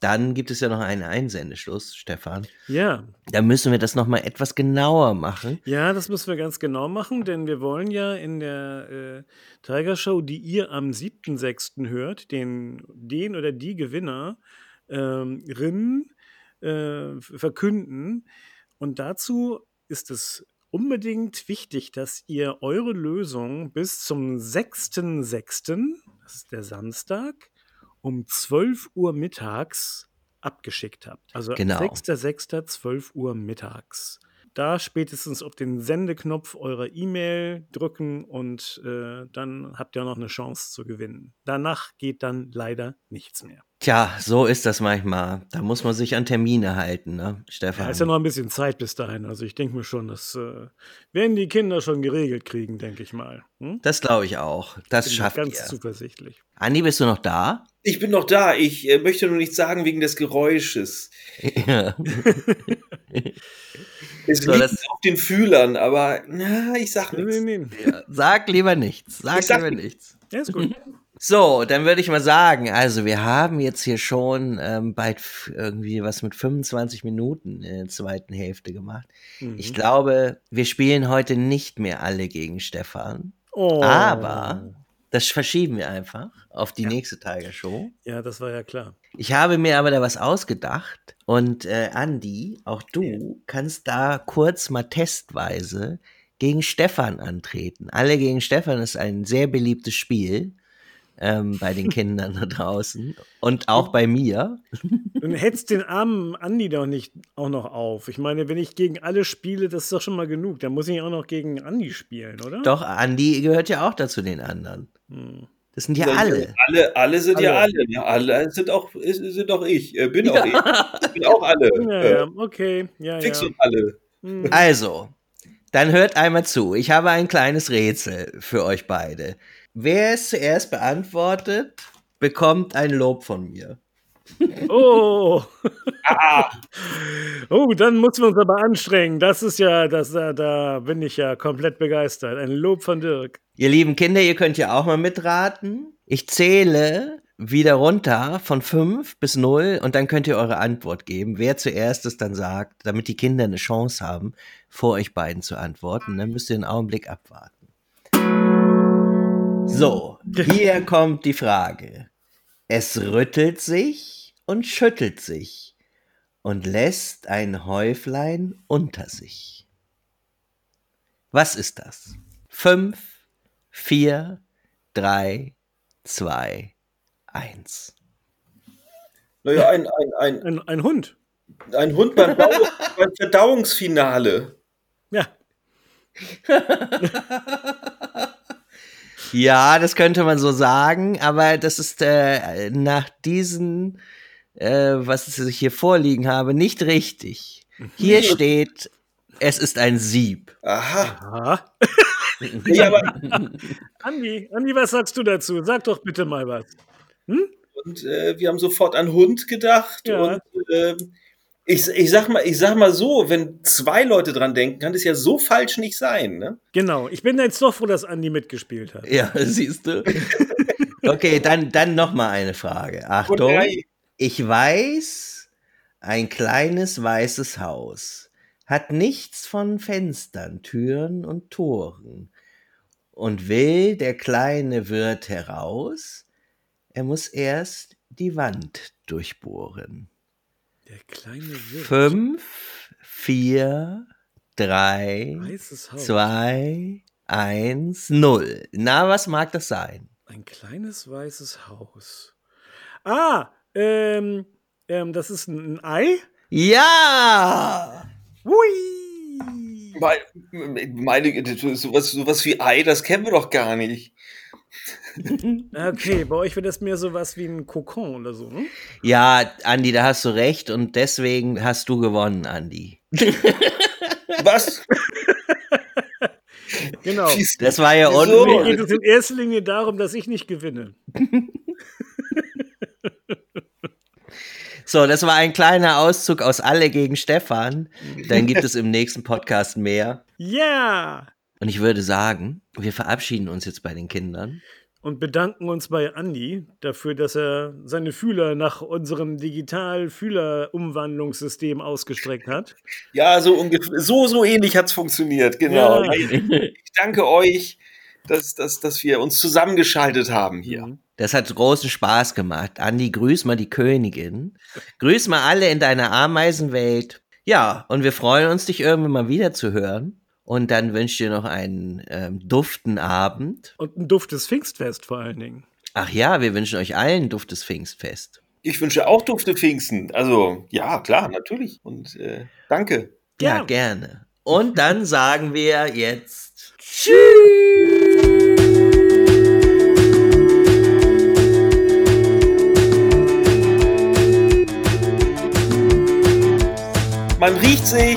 dann gibt es ja noch einen Einsendeschluss, Stefan. Ja, Da müssen wir das nochmal etwas genauer machen. ja, das müssen wir ganz genau machen, denn wir wollen ja in der äh, Tiger Show, die ihr am 7.6. hört, den, den oder die Gewinner ähm, Rinnen, äh, verkünden. Und dazu ist es unbedingt wichtig, dass ihr eure Lösung bis zum 6.6., das ist der Samstag, um 12 Uhr mittags abgeschickt habt. Also Genau. 6.6., 12 Uhr mittags. Da spätestens auf den Sendeknopf eurer E-Mail drücken und äh, dann habt ihr noch eine Chance zu gewinnen. Danach geht dann leider nichts mehr. Tja, so ist das manchmal. Da muss man sich an Termine halten, ne, Stefan? Da ist ja noch ein bisschen Zeit bis dahin. Also ich denke mir schon, das äh, werden die Kinder schon geregelt kriegen, denke ich mal. Hm? das glaube ich auch. Das Bin ich schafft ganz ihr. zuversichtlich. Andi, bist du noch da? Ich bin noch da. Ich äh, möchte nur nichts sagen wegen des Geräusches. Ja. Es So, liegt das- auf den Fühlern, aber na, ich sag Nee, nichts. nee, nee. Sag lieber nichts. Sag, Ich sag lieber nichts. nichts. Ja, ist gut. So, dann würde ich mal sagen, also wir haben jetzt hier schon ähm, bald irgendwie was mit 25 Minuten in der zweiten Hälfte gemacht. Mhm. Ich glaube, wir spielen heute nicht mehr alle gegen Stefan, Oh. aber das verschieben wir einfach auf die nächste Tiger Show. Ja, das war ja klar. Ich habe mir aber da was ausgedacht und äh, Andi, auch du kannst da kurz mal testweise gegen Stefan antreten. Alle gegen Stefan ist ein sehr beliebtes Spiel ähm, bei den Kindern da draußen und auch bei mir. Du hetzt den armen Andi doch nicht auch noch auf. Ich meine, wenn ich gegen alle spiele, das ist doch schon mal genug. Dann muss ich auch noch gegen Andi spielen, oder? Doch, Andi gehört ja auch dazu den anderen. Hm. Das sind ja alle. Alle, alle sind ja Alle. alle. Ja, alle sind auch, sind auch ich. Äh, bin auch ich. Ich bin auch alle. Ja, Äh, ja, okay. Ja, Fix ja. und alle. Hm. Also, dann hört einmal zu. Ich habe ein kleines Rätsel für euch beide. Wer es zuerst beantwortet, bekommt ein Lob von mir. Oh. Ah, oh, dann müssen wir uns aber anstrengen. Das ist ja, das, da, da bin ich ja komplett begeistert. Ein Lob von Dirk. Ihr lieben Kinder, ihr könnt ja auch mal mitraten. Ich zähle wieder runter von 5 bis 0 und dann könnt ihr eure Antwort geben, wer zuerst es dann sagt, damit die Kinder eine Chance haben, vor euch beiden zu antworten. Dann müsst ihr einen Augenblick abwarten. So, hier kommt die Frage. Es rüttelt sich und schüttelt sich und lässt ein Häuflein unter sich. Was ist das? Fünf, vier, drei, zwei, eins. naja, ein, ein, ein, Ein, ein Hund. ein Hund beim, Bau beim Verdauungsfinale. Ja. Ja, das könnte man so sagen, aber das ist äh, nach diesen, äh, was ich hier vorliegen habe, nicht richtig. Hier steht, es ist ein Sieb. Aha. Aha. Ja, aber, Andi, Andi, was sagst du dazu? Sag doch bitte mal was. und äh, wir haben sofort an Hund gedacht. Ja. Und ähm, ich, ich, sag mal, ich sag mal so, wenn zwei Leute dran denken, kann das ja so falsch nicht sein. Ne? Genau. Ich bin jetzt doch froh, dass Andi mitgespielt hat. Ja, siehst du. Okay, dann, dann noch mal eine Frage. Achtung. Ich weiß, ein kleines weißes Haus hat nichts von Fenstern, Türen und Toren. Und will der kleine Wirt heraus, er muss erst die Wand durchbohren. Der kleine Wirt. Fünf, vier, drei, zwei, eins, null. Na, was mag das sein? Ein kleines weißes Haus. Ah, ähm, ähm, das ist ein, ein Ei? Ja! Hui! Meine, meine sowas, sowas wie Ei, das kennen wir doch gar nicht. Okay, bei euch wird das mehr sowas wie ein Kokon oder so, ne? Ja, Andi, da hast du recht und deswegen hast du gewonnen, Andi. Was? Genau. Das war ja Wieso? Mir geht es in erster Linie darum, dass ich nicht gewinne. So, das war ein kleiner Auszug aus Alle gegen Stefan. Dann gibt es im nächsten Podcast mehr. Ja! Und ich würde sagen, wir verabschieden uns jetzt bei den Kindern. Und bedanken uns bei Andi dafür, dass er seine Fühler nach unserem Digital-Fühler-Umwandlungssystem ausgestreckt hat. Ja, so ungefähr, so, so ähnlich hat's funktioniert, genau. Ja. Ich danke euch, dass, dass, dass wir uns zusammengeschaltet haben hier. Mhm. Das hat großen Spaß gemacht. Andi, grüß mal die Königin. Grüß mal alle in deiner Ameisenwelt. Ja, und wir freuen uns, dich irgendwann mal wieder zu hören. Und dann wünsche ich dir noch einen ähm, duften Abend. Und ein duftes Pfingstfest vor allen Dingen. Ach ja, wir wünschen euch allen ein duftes Pfingstfest. Ich wünsche auch dufte Pfingsten. Also, ja, klar, natürlich. Und äh, danke. Ja, Gern. gerne. Und dann sagen wir jetzt Man riecht sich.